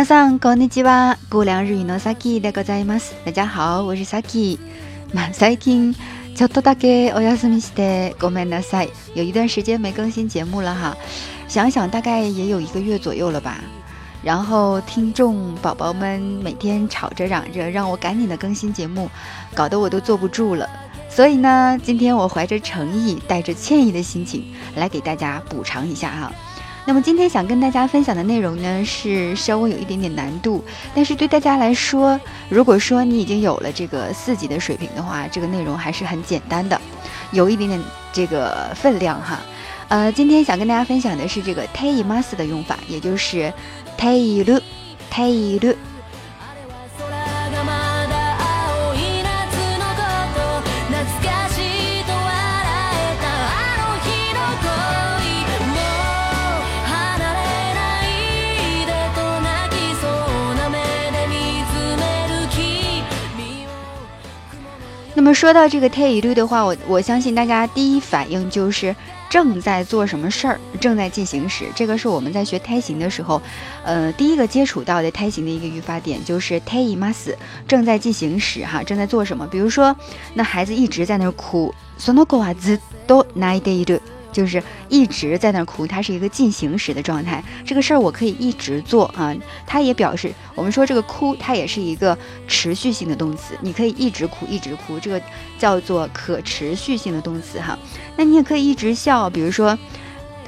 皆さんこんにちは。不良日语のさきでございます。大家好，我是 Saki。まあ最近ちょっとだけお休みしてごめんなさい。有一段时间没更新节目了哈，想想大概也有一个月左右了吧。然后听众宝宝们每天吵着嚷着让我赶紧的更新节目，搞得我都坐不住了。所以呢，今天我怀着诚意，带着歉意的心情来给大家补偿一下哈。 那么今天想跟大家分享的内容呢，是稍微有一点点难度，但是对大家来说，如果说你已经有了这个四级的水平的话，这个内容还是很简单的，有一点点这个分量哈。呃，今天想跟大家分享的是这个 tei mas 的用法，也就是 tei lu tei lu。么说到这个 take 一的话，我我相信大家第一反应就是正在做什么事儿，正在进行时。这个是我们在学胎形的时候，呃，第一个接触到的胎形的一个语法点就是 take mas，正在进行时，哈，正在做什么？比如说，那孩子一直在那儿哭，その子はずっと泣いている。 就是一直在那儿哭，它是一个进行时的状态。这个事儿我可以一直做啊。它也表示，我们说这个哭，它也是一个持续性的动词。你可以一直哭，一直哭，这个叫做可持续性的动词哈。那你也可以一直笑，比如说，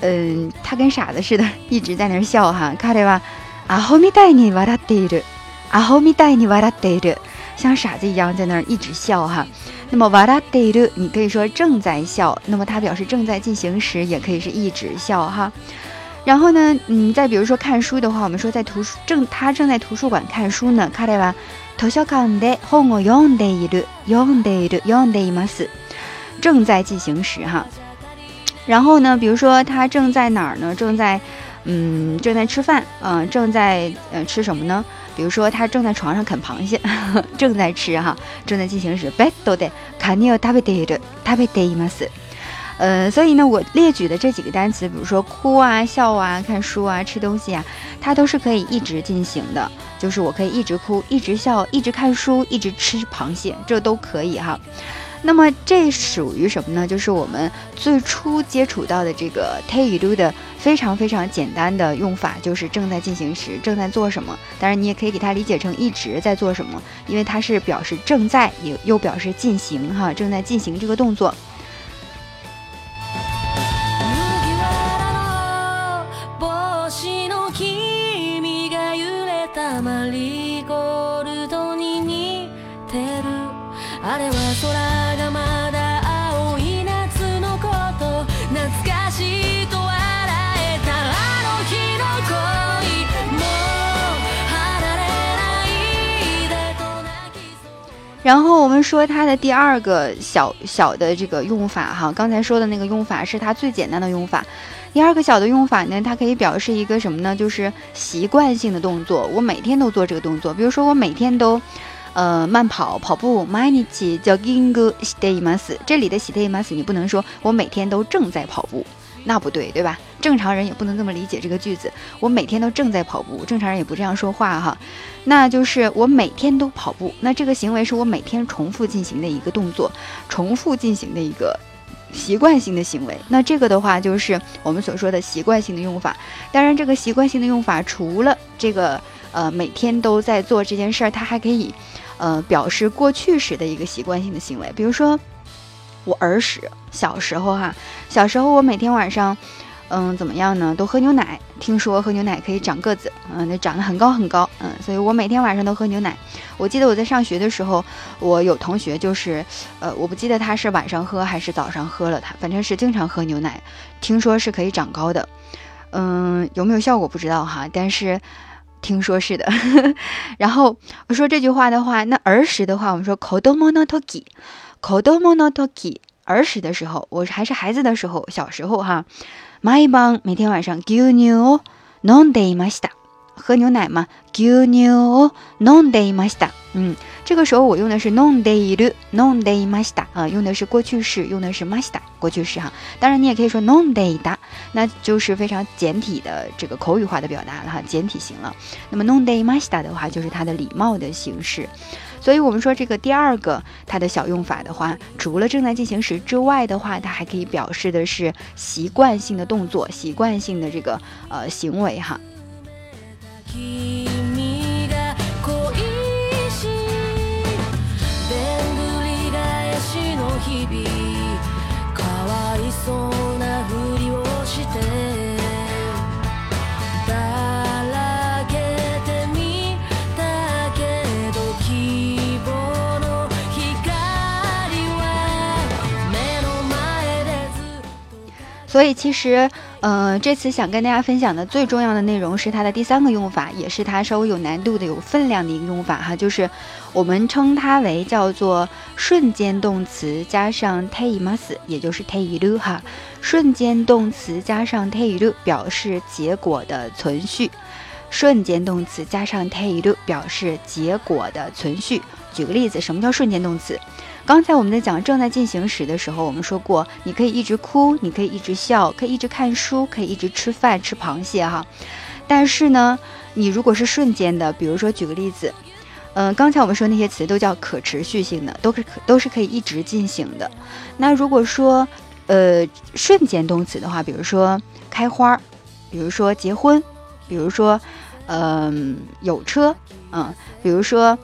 嗯，他跟傻子似的，一直在那儿笑哈。卡对吧？阿ホみたいに笑っている。阿ホみたいに笑っている。 像傻子一样在那儿一直笑哈。那么わらっている，你可以说正在笑，那么它表示正在进行时，也可以是一直笑哈。然后呢，嗯，再比如说看书的话，我们说在图书正他正在图书馆看书呢。彼は図書館で本を読んでいる、読んでいる、読んでいます。正在进行时哈。然后呢，比如说他正在哪儿呢？正在，嗯，正在吃饭，嗯，正在呃吃什么呢？ 比如说，他正在床上啃螃蟹，正在吃哈，正在进行时。ベッドでカニを食べている、食べています。呃，所以呢，我列举的这几个单词，比如说哭啊、笑啊、看书啊、吃东西啊，它都是可以一直进行的。就是我可以一直哭、一直笑、一直看书、一直吃螃蟹，这都可以哈。 那么这属于什么呢？就是我们最初接触到的这个 te do 的非常非常简单的用法，就是正在进行时，正在做什么。当然，你也可以给它理解成一直在做什么，因为它是表示正在，也又表示进行哈，正在进行这个动作。然后我们说它的第二个小小的这个用法哈，刚才说的那个用法是它最简单的用法。第二个小的用法呢，它可以表示一个什么呢？就是习惯性的动作，我每天都做这个动作。比如说我每天都，呃，慢跑跑步。毎日ジョギングしています。这里的しています，你不能说我每天都正在跑步。那不对，对吧？ 正常人也不能这么理解这个句子。我每天都正在跑步，正常人也不这样说话哈。那就是我每天都跑步，那这个行为是我每天重复进行的一个动作，重复进行的一个习惯性的行为。那这个的话就是我们所说的习惯性的用法。当然，这个习惯性的用法除了这个呃每天都在做这件事儿，它还可以呃表示过去时的一个习惯性的行为，比如说。我儿时小时候哈，小时候我每天晚上，嗯，怎么样呢？都喝牛奶。听说喝牛奶可以长个子，嗯，那长得很高很高，嗯，所以我每天晚上都喝牛奶。我记得我在上学的时候，我有同学就是，呃，我不记得他是晚上喝还是早上喝了，他反正是经常喝牛奶。听说是可以长高的，嗯，有没有效果不知道哈，但是听说是的。然后我说这句话的话，那儿时的话，我们说口多 mono toki”，“kodomo no toki”，，儿时的时候，我还是孩子的时候，小时候哈，毎晩每天晚上牛乳を飲んでいました。 喝牛奶吗？牛牛飲んでいました。嗯，这个时候我用的是飲んでいる、飲んでいました啊，用的是过去式，用的是ました过去式哈。当然你也可以说飲んでいた，那就是非常简体的这个口语化的表达了哈，简体型了。那么飲んでいました的话，就是它的礼貌的形式。 所以，我们说这个第二个它的小用法的话，除了正在进行时之外的话，它还可以表示的是习惯性的动作、习惯性的这个呃行为哈。所以其实，呃，这次想跟大家分享的最重要的内容是它的第三个用法，也是它稍微有难度的、有分量的一个用法哈，就是我们称它为叫做瞬间动词加上 t e i m a s 也就是 t e i u 哈，瞬间动词加上 t e i u 表示结果的存续，瞬间动词加上 t e i u 表示结果的存续。举个例子，什么叫瞬间动词？刚才我们在讲正在进行时的时候，我们说过，你可以一直哭，你可以一直笑，可以一直看书，可以一直吃饭吃螃蟹哈。但是呢，你如果是瞬间的，比如说举个例子，嗯，刚才我们说那些词都叫可持续性的，都是可都是可以一直进行的。那如果说呃瞬间动词的话，比如说开花，比如说结婚，比如说嗯有车，嗯，比如说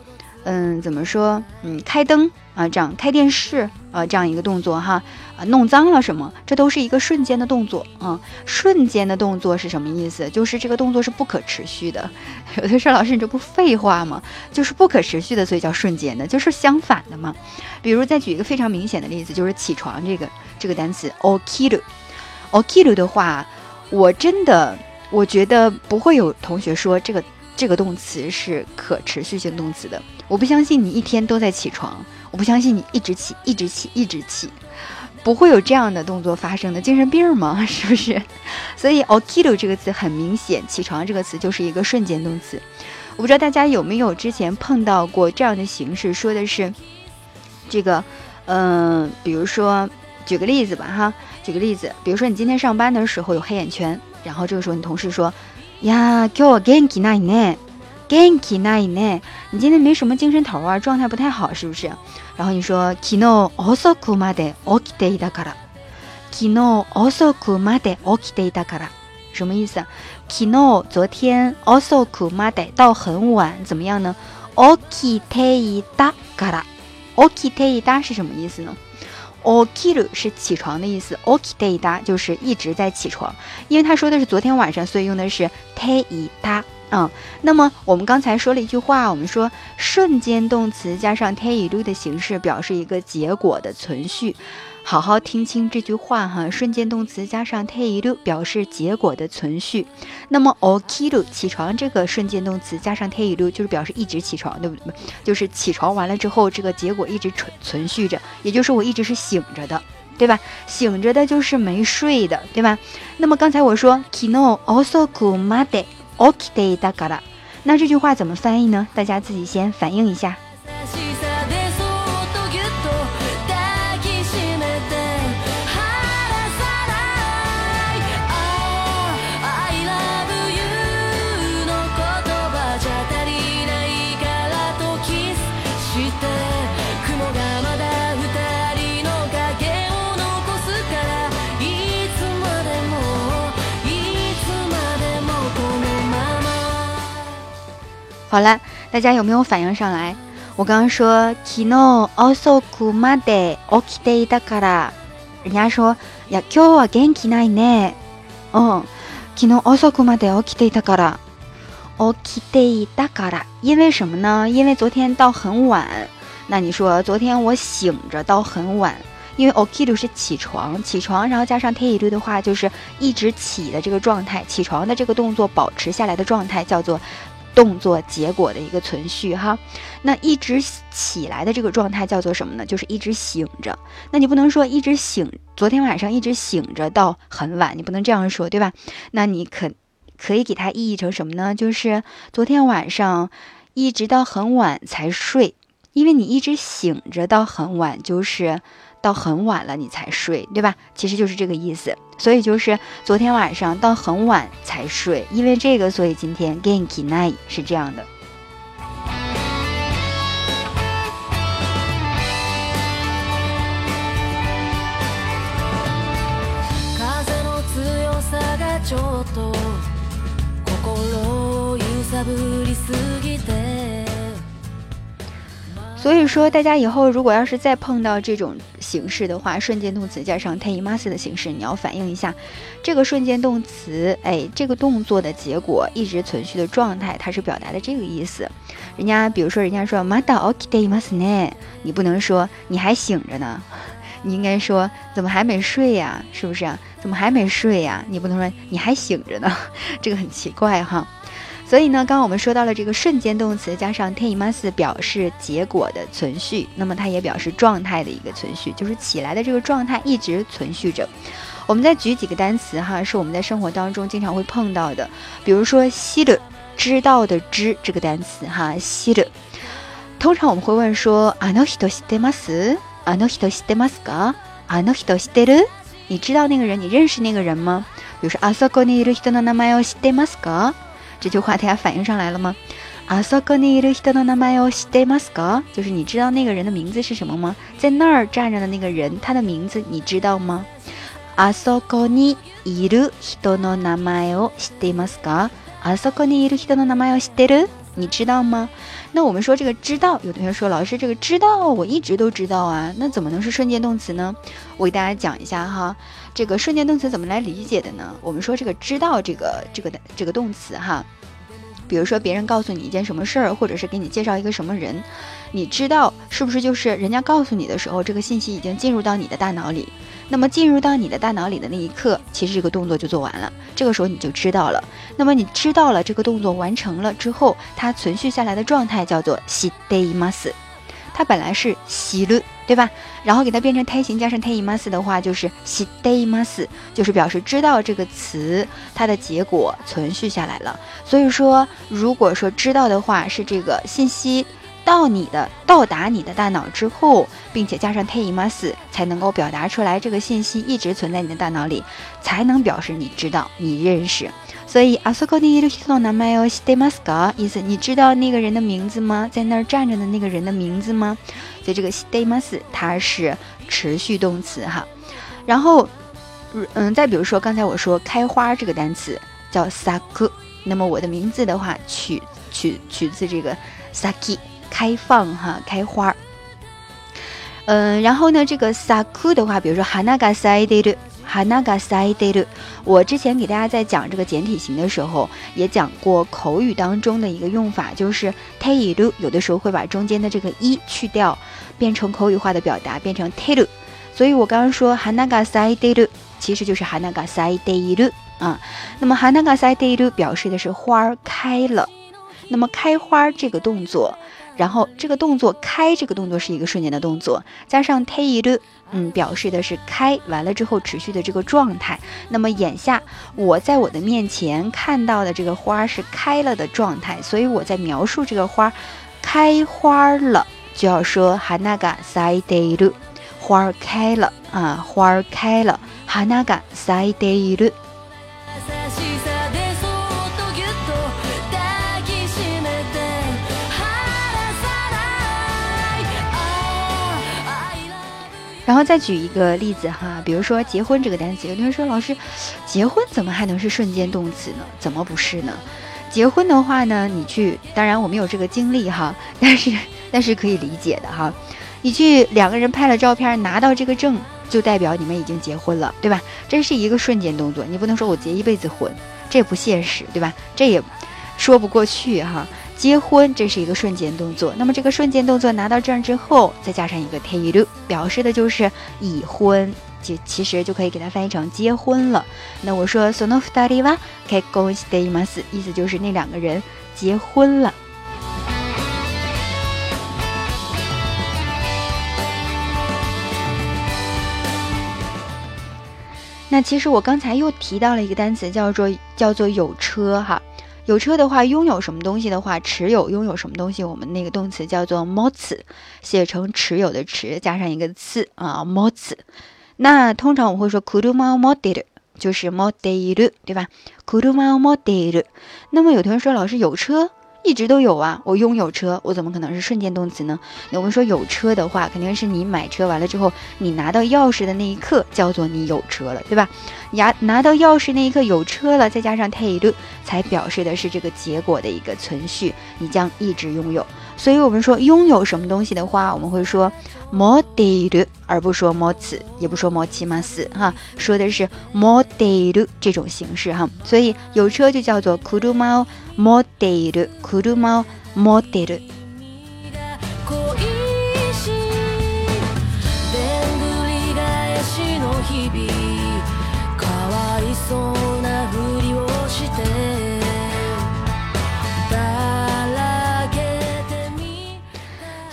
嗯怎么说嗯开灯。啊，这样开电视啊，这样一个动作哈，啊，弄脏了什么？这都是一个瞬间的动作啊。瞬间的动作是什么意思？就是这个动作是不可持续的。有的说老师，你这不废话吗？就是不可持续的，所以叫瞬间的，就是相反的嘛。比如再举一个非常明显的例子，就是起床这个这个单词，okiru，okiru 的话，我真的我觉得不会有同学说这个这个动词是可持续性动词的。我不相信你一天都在起床。我不相信你一直起，一直起，一直起，不会有这样的动作发生的，精神病吗？是不是？所以 okido 这个词很明显，起床这个词就是一个瞬间动词。我不知道大家有没有之前碰到过这样的形式，说的是这个，嗯，比如说举个例子吧，哈，举个例子，比如说你今天上班的时候有黑眼圈，然后这个时候你同事说，呀，今日は元気ないね。 Ganky 那一呢？你今天没什么精神头啊，状态不太好，是不是？然后你说 Kino osoku made okite ita kara，Kino osoku made okite ita kara，什么意思？Kino 昨天 osoku made 到很晚，怎么样呢？okite ita kara，okite ita 是什么意思呢？okiru 是起床的意思，okite ita 就是一直在起床，因为他说的是昨天晚上，所以用的是 tei 搭。嗯，那么我们刚才说了一句话，我们说瞬间动词加上 t e i u 的形式表示一个结果的存续，好好听清这句话哈。瞬间动词加上 t e i u 表示结果的存续，那么 okiru 起床这个瞬间动词加上 t e i u 就是表示一直起床，对不对？就是起床完了之后，这个结果一直存存续着，也就是我一直是醒着的，对吧？醒着的就是没睡的，对吧？那么刚才我说 kino oso kumade kino osoku made。okite だから，那这句话怎么翻译呢？大家自己先反应一下。 好了，大家有没有反应上来？我刚刚说 kino also kumade okite da kara，人家说呀今日は元気ないね。嗯，kino also kumade okite da kara，okite da kara，因为什么呢？因为昨天到很晚。那你说昨天我醒着到很晚，因为 okido 是起床，起床，然后加上 teiru 的话就是一直起的这个状态，起床的这个动作保持下来的状态叫做。 动作结果的一个存续哈，那一直起来的这个状态叫做什么呢？就是一直醒着。那你不能说一直醒，昨天晚上一直醒着到很晚，你不能这样说，对吧？那你可可以给它意译成什么呢？就是昨天晚上一直到很晚才睡，因为你一直醒着到很晚，就是到很晚了你才睡，对吧？其实就是这个意思。所以就是昨天晚上到很晚才睡，因为这个，所以今天 genki nai 是这样的。所以说，大家以后如果要是再碰到这种形式的话，瞬间动词加上 t a i m a s 的形式，你要反映一下这个瞬间动词，哎，这个动作的结果一直存续的状态，它是表达的这个意思。人家比如说，人家说 mada okideimasu ne，你不能说你还醒着呢，你应该说怎么还没睡呀？是不是啊？怎么还没睡呀？你不能说你还醒着呢，这个很奇怪哈。所以呢，刚刚我们说到了这个瞬间动词加上 t e m a s 表示结果的存续，那么它也表示状态的一个存续，就是起来的这个状态一直存续着。我们再举几个单词哈，是我们在生活当中经常会碰到的，比如说“知”的知道的知这个单词哈，“知”的。通常我们会问说：“あの人知ってます？あの人知ってますか？あの人知ってる？你知道那个人？你認識那个人吗？”比如说：“あそこにいる人の名前を知ってますか？” 这句话大家反应上来了吗？あそこにいる人の名前を知ってますか？就是你知道那个人的名字是什么吗？在那儿站着的那个人，他的名字你知道吗？あそこにいる人の名前を知ってますか？あそこにいる人の名前を知ってる？ 你知道吗？那我们说这个知道，有同学说老师这个知道我一直都知道啊，那怎么能是瞬间动词呢？我给大家讲一下哈，这个瞬间动词怎么来理解的呢？我们说这个知道这个这个的这个动词哈，比如说别人告诉你一件什么事儿，或者是给你介绍一个什么人，你知道是不是就是人家告诉你的时候，这个信息已经进入到你的大脑里？那么进入到你的大脑里的那一刻，其实这个动作就做完了。这个时候你就知道了。那么你知道了这个动作完成了之后，它存续下来的状态叫做西德伊马斯。它本来是西鲁，对吧？然后给它变成胎形加上泰伊马斯的话，就是西德伊马斯，就是表示知道这个词它的结果存续下来了。所以说，如果说知道的话，是这个信息。到你的到达你的大脑之后，并且加上 t e m a s 才能够表达出来这个信息一直存在你的大脑里，才能表示你知道你认识。所以阿苏科尼伊鲁西诺南麦奥西德马斯卡意思，你知道那个人的名字吗？在那儿站着的那个人的名字吗？所以这个西德马斯它是持续动词哈。然后，嗯，再比如说刚才我说开花这个单词叫 saku，那么我的名字的话取取取自这个 saki。开放哈，开花嗯，然后呢，这个 saku 的话，比如说 hanaga saideru，hanaga saideru，我之前给大家在讲这个简体型的时候，也讲过口语当中的一个用法，就是 teiru，有的时候会把中间的这个一去掉，变成口语化的表达，变成 teiru。所以我刚刚说 hanaga saideru，其实就是 hanaga saideru 啊。那么 hanaga saideru 表示的是花儿开了，那么开花这个动作。然后这个动作开，这个动作是一个瞬间的动作，加上 t a i 嗯，表示的是开完了之后持续的这个状态。那么眼下我在我的面前看到的这个花是开了的状态，所以我在描述这个花开花了，就要说 hanaga saideru，花开了啊，花开了，hanaga saideru。然后再举一个例子哈，比如说结婚这个单词，有同学说老师，结婚怎么还能是瞬间动词呢？怎么不是呢？结婚的话呢，你去，当然我没有这个经历哈，但是但是可以理解的哈。你去两个人拍了照片，拿到这个证，就代表你们已经结婚了，对吧？这是一个瞬间动作，你不能说我结一辈子婚，这也不现实，对吧？这也说不过去哈。结婚，这是一个瞬间动作。那么这个瞬间动作拿到证之后，再加上一个 teiru，表示的就是已婚，就其实就可以给它翻译成结婚了。那我说 sono f u t a r i wa k i k o n s t e i m a s 意思就是那两个人结婚了。那其实我刚才又提到了一个单词，叫做叫做有车哈。有车的话，拥有什么东西的话，持有拥有什么东西，我们那个动词叫做 m o t 写成持有的持加上一个次啊 m o t 那通常我们会说 kuruma m o d e 就是 m o d e 对吧？kuruma m o d e 那么有同学说，老师有车。一直都有啊，我拥有车，我怎么可能是瞬间动词呢？那我们说有车的话，肯定是你买车完了之后，你拿到钥匙的那一刻叫做你有车了，对吧？拿拿到钥匙那一刻有车了，再加上 take 才表示的是这个结果的一个存续，你将一直拥有。所以我们说拥有什么东西的话，我们会说。model，而不说 mots，也不说 mochimas，哈，说的是 model 这种形式哈，所以有车就叫做 kuruma model，kuruma model。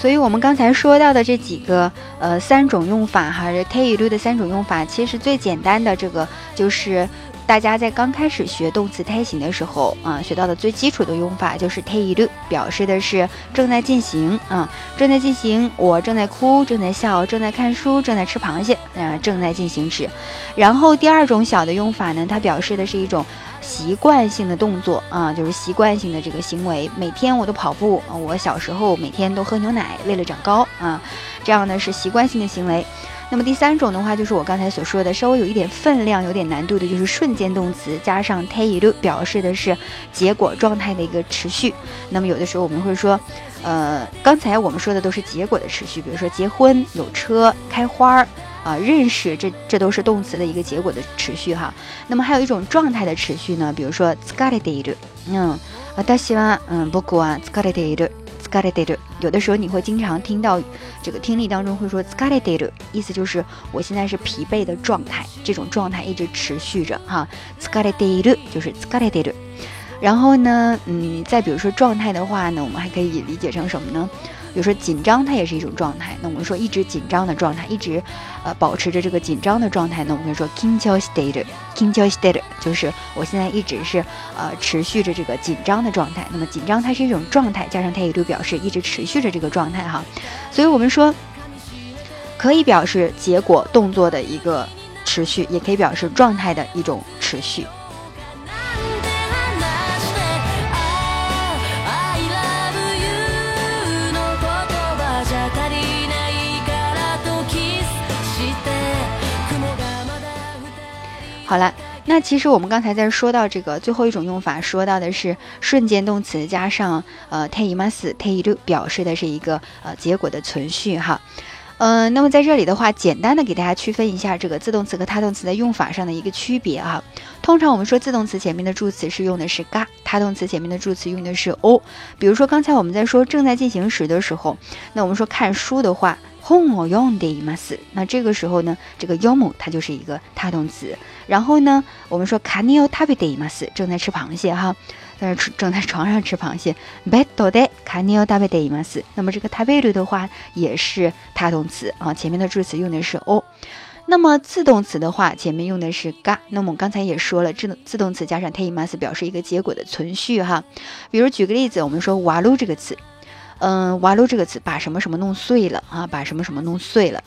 所以，我们刚才说到的这几个，呃，三种用法哈，这 t 一 u 的三种用法，其实最简单的这个就是，大家在刚开始学动词胎形的时候啊，学到的最基础的用法就是 t 一 u 表示的是正在进行啊，正在进行，我正在哭，正在笑，正在看书，正在吃螃蟹，啊，正在进行时。然后第二种小的用法呢，它表示的是一种。习惯性的动作啊，就是习惯性的这个行为。每天我都跑步，我小时候每天都喝牛奶，为了长高啊，这样呢是习惯性的行为。那么第三种的话，就是我刚才所说的，稍微有一点分量、有点难度的，就是瞬間动词加上 t e 表示的是结果状态的一个持续。那么有的时候我们会说，呃，刚才我们说的都是结果的持续，比如说结婚、有车、开花儿。啊，认识这这都是动词的一个结果的持续哈。那么还有一种状态的持续呢，比如说疲れている，嗯，私は嗯僕は疲れている， 疲れている。有的时候你会经常听到这个听力当中会说疲れている，意思就是我现在是疲惫的状态，这种状态一直持续着哈。疲れている就是疲れている。然后呢，嗯，再比如说状态的话呢，我们还可以理解成什么呢？ 比如说紧张，它也是一种状态。那我们说一直紧张的状态，一直，呃，保持着这个紧张的状态。那我们说 kinjo state，kinjo state，就是我现在一直是呃持续着这个紧张的状态。那么紧张它是一种状态，加上它也就表示一直持续着这个状态哈。所以我们说可以表示结果动作的一个持续，也可以表示状态的一种持续。好了，那其实我们刚才在说到这个最后一种用法，说到的是瞬间动词加上呃 t e i m a s t e i r 表示的是一个呃结果的存续哈。嗯，那么在这里的话，简单的给大家区分一下这个自动词和他动词在用法上的一个区别啊。通常我们说自动词前面的助词是用的是嘎，他动词前面的助词用的是 o。比如说刚才我们在说正在进行时的时候，那我们说看书的话。本用的ます。那这个时候呢，这个 yomu 它就是一个他动词。然后呢，我们说カニを食べています，正在吃螃蟹哈，但是正在床上吃螃蟹。ベッドでカニを食べています。那么这个食べる的话也是他动词啊，前面的助词用的是 o。那么自动词的话，前面用的是が。那么我刚才也说了，自动自动词加上ています表示一个结果的存续哈。比如举个例子，我们说瓦鲁这个词。 嗯，瓦鲁这个词把什么什么弄碎了啊？把什么什么弄碎了？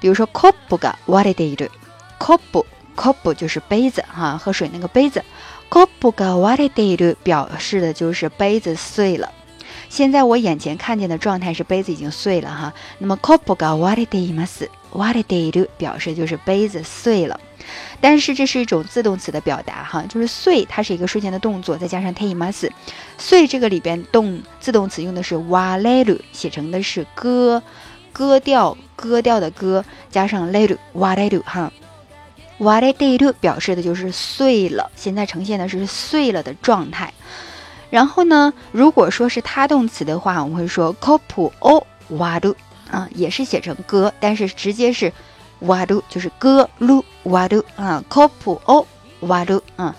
比如说コップが割れている。コップ、コップ就是杯子哈，喝水那个杯子。コップが割れている表示的就是杯子碎了。 现在我眼前看见的状态是杯子已经碎了哈。那么コップが割れています。割れている表示就是杯子碎了。但是这是一种自动词的表达哈，就是碎，它是一个瞬间的动作，再加上 t います，碎这个里边动自动词用的是割れる，写成的是割，割掉，割掉的割，加上れる，割れる哈，割れている表示的就是碎了，现在呈现的是碎了的状态。 然后呢，如果说是他动词的话，我们会说コップを割る啊，也是写成割，但是直接是。瓦鲁就是割撸瓦鲁啊，copu o 瓦鲁啊，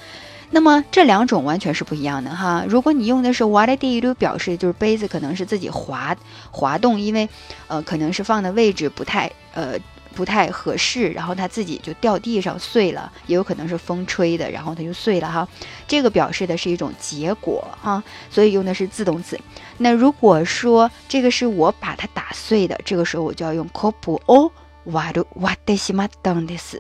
那么这两种完全是不一样的哈。如果你用的是瓦的第一路，表示就是杯子可能是自己滑滑动，因为呃可能是放的位置不太呃。 不太合适，然后它自己就掉地上碎了，也有可能是风吹的，然后它就碎了哈。这个表示的是一种结果哈，所以用的是自动词。那如果说这个是我把它打碎的，这个时候我就要用 kopu o waru wadeshimatta desu。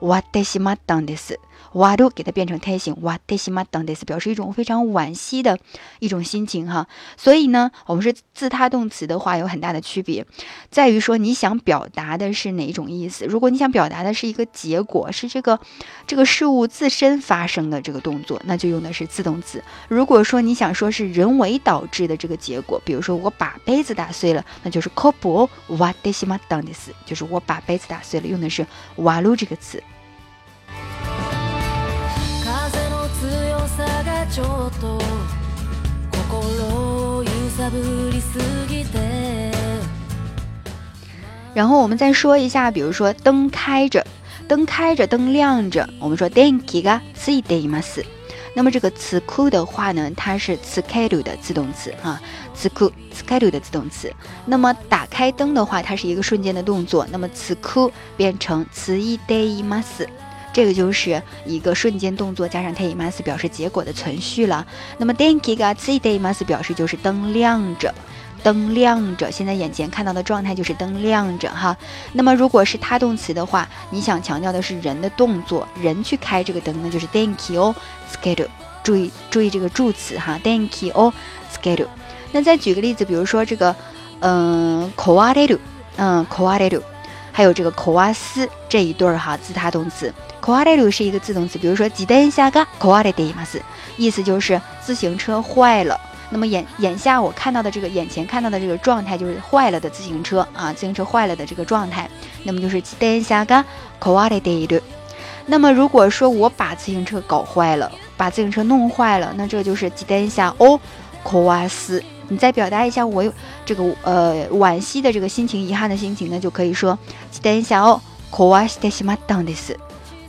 哇德西马当的是，哇都给它变成胎形，哇德西玛当的是表示一种非常惋惜的一种心情哈。所以呢，我们是自他动词的话有很大的区别，在于说你想表达的是哪一种意思。如果你想表达的是一个结果，是这个这个事物自身发生的这个动作，那就用的是自动词。如果说你想说是人为导致的这个结果，比如说我把杯子打碎了，那就是 kopo 哇德西马当的是，就是我把杯子打碎了，用的是瓦鲁这个词。然后我们再说一下，比如说灯开着，灯开着，灯亮着，我们说電気がついています。那么这个つく的话呢，它是つける的自动词啊，つくつける的自动词。那么打开灯的话，它是一个瞬间的动作，那么つく变成ついています。 这个就是一个瞬间动作加上 te mas 表示结果的存续了。那么 denki ga tsi te mas 表示就是灯亮着，灯亮着。现在眼前看到的状态就是灯亮着哈。那么如果是他动词的话，你想强调的是人的动作，人去开这个灯，那就是 thank you schedule。注意注意这个助词哈，thank you schedule。那再举个例子，比如说这个，嗯，kowareru，嗯，kowareru，还有这个 kowas 这一对儿哈，自他动词。k o a r e 是一个自动词，比如说自転車が壊れています，意思就是自行车坏了。那么眼眼下我看到的这个眼前看到的这个状态就是坏了的自行车啊，自行车坏了的这个状态，那么就是自転車が壊れている。那么如果说我把自行车搞坏了，把自行車弄坏了，那这就是自転車を壊す。 你再表达一下我有这个呃惋惜的这个心情、遗憾的心情呢，就可以说自転車を壊してしまったんです。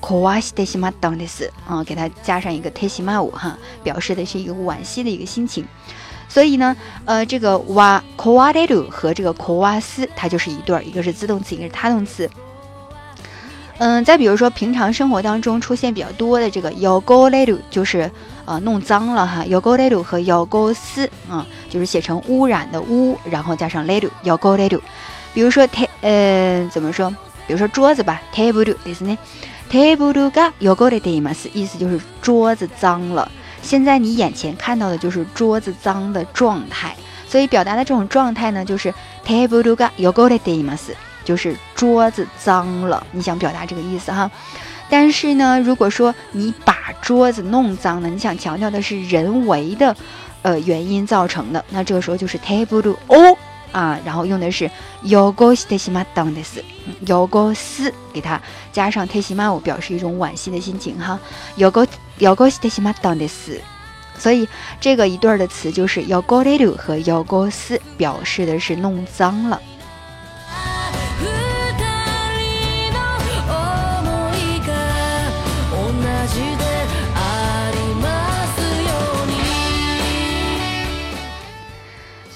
可哇西德西马当的是啊，给它加上一个特西马五哈，表示的是一个惋惜的一个心情。所以呢，呃，这个哇可哇德鲁和这个可哇斯，它就是一对儿，一个是自动词，一个是他动词。 嗯，再比如说平常生活当中出现比较多的这个要勾勒鲁，就是呃弄脏了哈，要勾勒鲁和要勾斯啊，就是写成污染的污，然后加上勒鲁要勾勒鲁。比如说台，呃，怎么说？比如说桌子吧，table 意思呢？テーブルが汚れています，意思就是桌子脏了。现在你眼前看到的就是桌子脏的状态，所以表达的这种状态呢，就是テーブルが汚れています， 就是桌子脏了。你想表达这个意思哈？但是呢，如果说你把桌子弄脏了，你想强调的是人为的，呃，原因造成的，那这个时候就是テーブルを啊，然后用的是 yogo s t e s i m a d a n d e s yogo 斯给它加上 t e s i m a 我表示一种惋惜的心情哈，yogo yogo s t e s i m a d a n d e s 所以这个一对儿的词就是 yogo l e u 和 yogo 斯，表示的是弄脏了。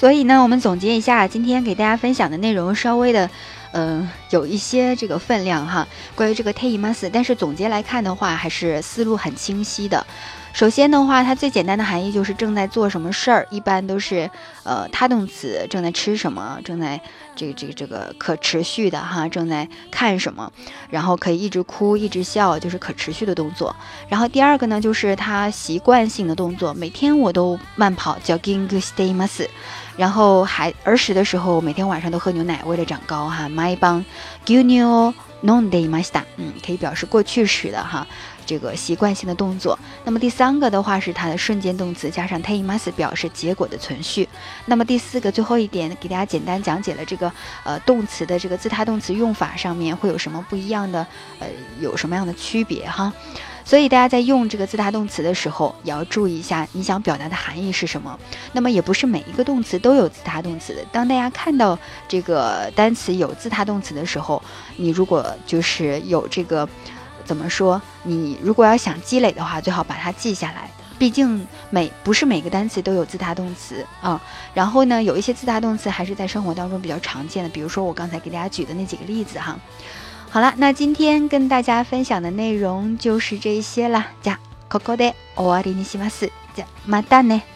所以呢，我们总结一下今天给大家分享的内容，稍微的，嗯，有一些这个分量哈。关于这个 t e i m a s 但是总结来看的话，还是思路很清晰的。首先的话，它最简单的含义就是正在做什么事儿，一般都是呃他动词，正在吃什么，正在这个这个这个可持续的哈，正在看什么，然后可以一直哭一直笑，就是可持续的动作。然后第二个呢，就是他习惯性的动作，每天我都慢跑，叫 g i n g u s t a m a s。然后还儿时的时候，每天晚上都喝牛奶，为了长高哈。my 帮 g u new non day masta，嗯，可以表示过去时的哈。这个习惯性的动作，那么第三个的话是它的瞬间动词加上 t a i m a s 表示结果的存续。那么第四个最后一点，给大家简单讲解了这个呃动词的这个自他动词用法上面会有什么不一样的，呃有什么样的区别哈。所以大家在用这个自他动词的时候，也要注意一下你想表达的含义是什么。那么也不是每一个动词都有自他动词的。当大家看到这个单词有自他动词的时候，你如果就是有这个。怎么说？你如果要想积累的话，最好把它记下来 毕竟每不是每个单词都有自他动词啊。然后呢，有一些自他动词还是在生活当中比较常见的，比如说我刚才给大家举的那几个例子哈。好了，那今天跟大家分享的内容就是这些啦。じゃここで終わりにします。じゃまたね。